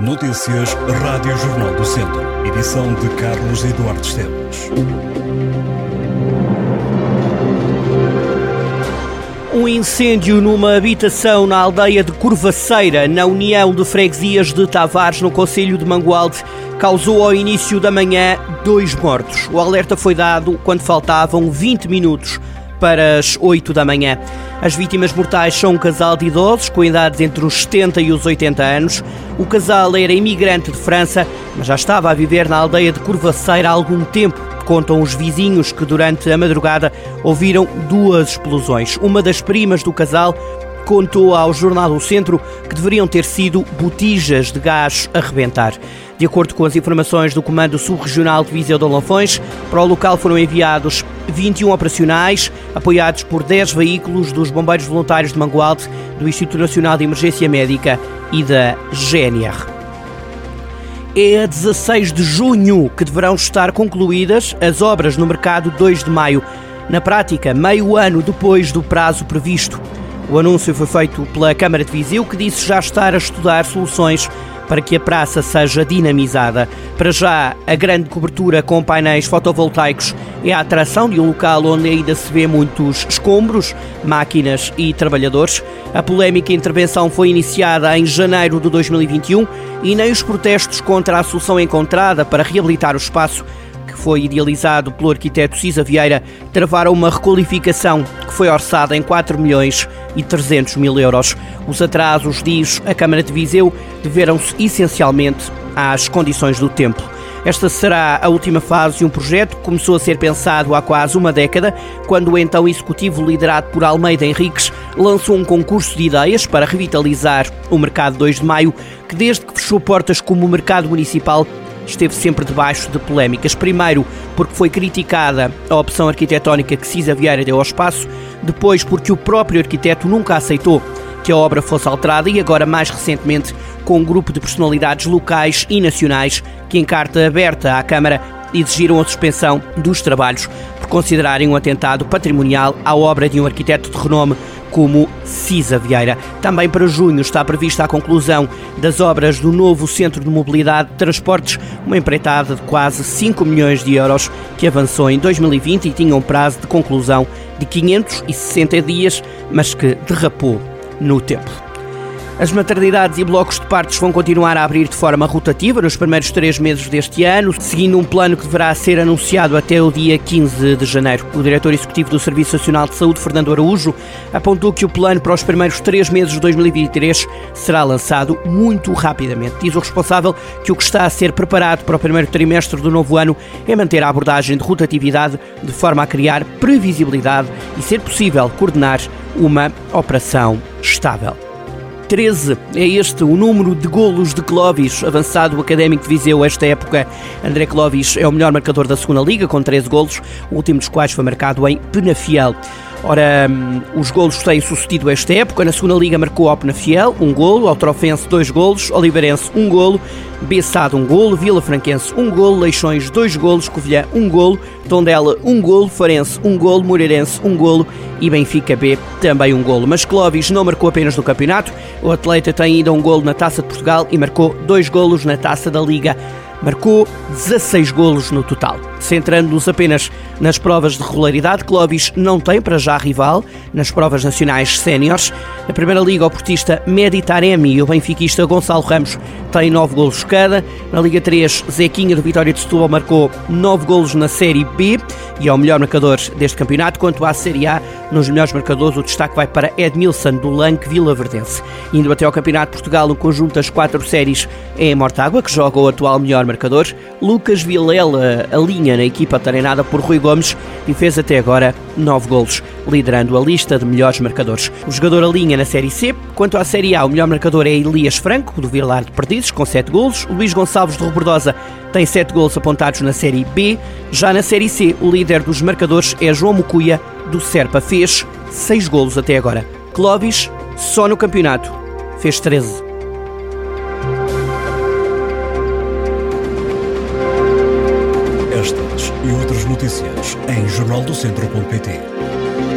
Notícias Rádio Jornal do Centro. Edição de Carlos Eduardo Esteves. Um incêndio numa habitação na aldeia de Curvaceira, na União de Freguesias de Tavares, no Conselho de Mangualde, causou ao início da manhã dois mortos. O alerta foi dado quando faltavam 20 minutos para as 8 da manhã. As vítimas mortais são um casal de idosos com idades entre os 70 e os 80 anos. O casal era imigrante de França, mas já estava a viver na aldeia de Curvaceira há algum tempo. Contam os vizinhos que durante a madrugada ouviram duas explosões. Uma das primas do casal contou ao Jornal do Centro que deveriam ter sido botijas de gás a rebentar. De acordo com as informações do Comando Subregional de Viseu de Lafões, para o local foram enviados 21 operacionais, apoiados por 10 veículos dos Bombeiros Voluntários de Mangualde, do Instituto Nacional de Emergência Médica e da GNR. É a 16 de junho que deverão estar concluídas as obras no mercado 2 de maio. Na prática, meio ano depois do prazo previsto. O anúncio foi feito pela Câmara de Viseu, que disse já estar a estudar soluções para que a praça seja dinamizada. Para já, a grande cobertura com painéis fotovoltaicos é a atração de um local onde ainda se vê muitos escombros, máquinas e trabalhadores. A polémica intervenção foi iniciada em janeiro de 2021 e nem os protestos contra a solução encontrada para reabilitar o espaço que foi idealizado pelo arquiteto Cisa Vieira, travaram uma requalificação que foi orçada em 4 milhões e 300 mil euros. Os atrasos, diz a Câmara de Viseu, deveram-se essencialmente às condições do tempo. Esta será a última fase de um projeto que começou a ser pensado há quase uma década, quando o então executivo liderado por Almeida Henriques lançou um concurso de ideias para revitalizar o Mercado 2 de Maio, que desde que fechou portas como mercado municipal esteve sempre debaixo de polémicas. Primeiro, porque foi criticada a opção arquitetónica que Cisa Vieira deu ao espaço, depois, porque o próprio arquiteto nunca aceitou que a obra fosse alterada e agora, mais recentemente, com um grupo de personalidades locais e nacionais que, em carta aberta à Câmara, exigiram a suspensão dos trabalhos por considerarem um atentado patrimonial à obra de um arquiteto de renome como Cisa Vieira. Também para junho está prevista a conclusão das obras do novo Centro de Mobilidade de Transportes, uma empreitada de quase 5 milhões de euros que avançou em 2020 e tinha um prazo de conclusão de 560 dias, mas que derrapou no tempo. As maternidades e blocos de partos vão continuar a abrir de forma rotativa nos primeiros três meses deste ano, seguindo um plano que deverá ser anunciado até o dia 15 de janeiro. O diretor executivo do Serviço Nacional de Saúde, Fernando Araújo, apontou que o plano para os primeiros três meses de 2023 será lançado muito rapidamente. Diz o responsável que o que está a ser preparado para o primeiro trimestre do novo ano é manter a abordagem de rotatividade de forma a criar previsibilidade e ser possível coordenar uma operação estável. 13 é este o número de golos de Clovis, avançado o Académico de Viseu esta época. André Clovis é o melhor marcador da segunda Liga, com 13 golos, o último dos quais foi marcado em Penafiel. Ora, hum, os golos têm sucedido esta época. Na segunda Liga marcou ao Penafiel um golo, ao Trofense dois golos, Oliveirense um golo, Bessado um golo, Vila Franquense um golo, Leixões dois golos, Covilhã um golo, Tondela um golo, Farense um golo, Moreirense um golo. E Benfica B também um golo. Mas Clovis não marcou apenas no campeonato, o atleta tem ainda um golo na Taça de Portugal e marcou dois golos na Taça da Liga. Marcou 16 golos no total. Centrando-nos apenas nas provas de regularidade, Clovis não tem para já rival nas provas nacionais séniores. Na Primeira Liga, o portista Meditaremi e o benfiquista Gonçalo Ramos têm 9 golos cada. Na Liga 3, Zequinha do Vitória de Setúbal marcou 9 golos na Série B e é o melhor marcador deste campeonato. Quanto à Série A, nos melhores marcadores, o destaque vai para Edmilson do Lanque Vila Verdense. Indo até ao Campeonato de Portugal, no conjunto das quatro séries é Mortágua, que joga o atual melhor marcador. Lucas Vilela alinha na equipa treinada por Rui Gomes e fez até agora 9 golos, liderando a lista de melhores marcadores. O jogador alinha na Série C. Quanto à Série A, o melhor marcador é Elias Franco, do Vilar de Perdizes, com 7 golos. Luís Gonçalves de Robordosa tem 7 golos apontados na Série B. Já na Série C, o líder dos marcadores é João Mucuia, do Serpa. Fez 6 golos até agora. Clóvis, só no campeonato, fez 13. e outras notícias em jornaldocentro.pt.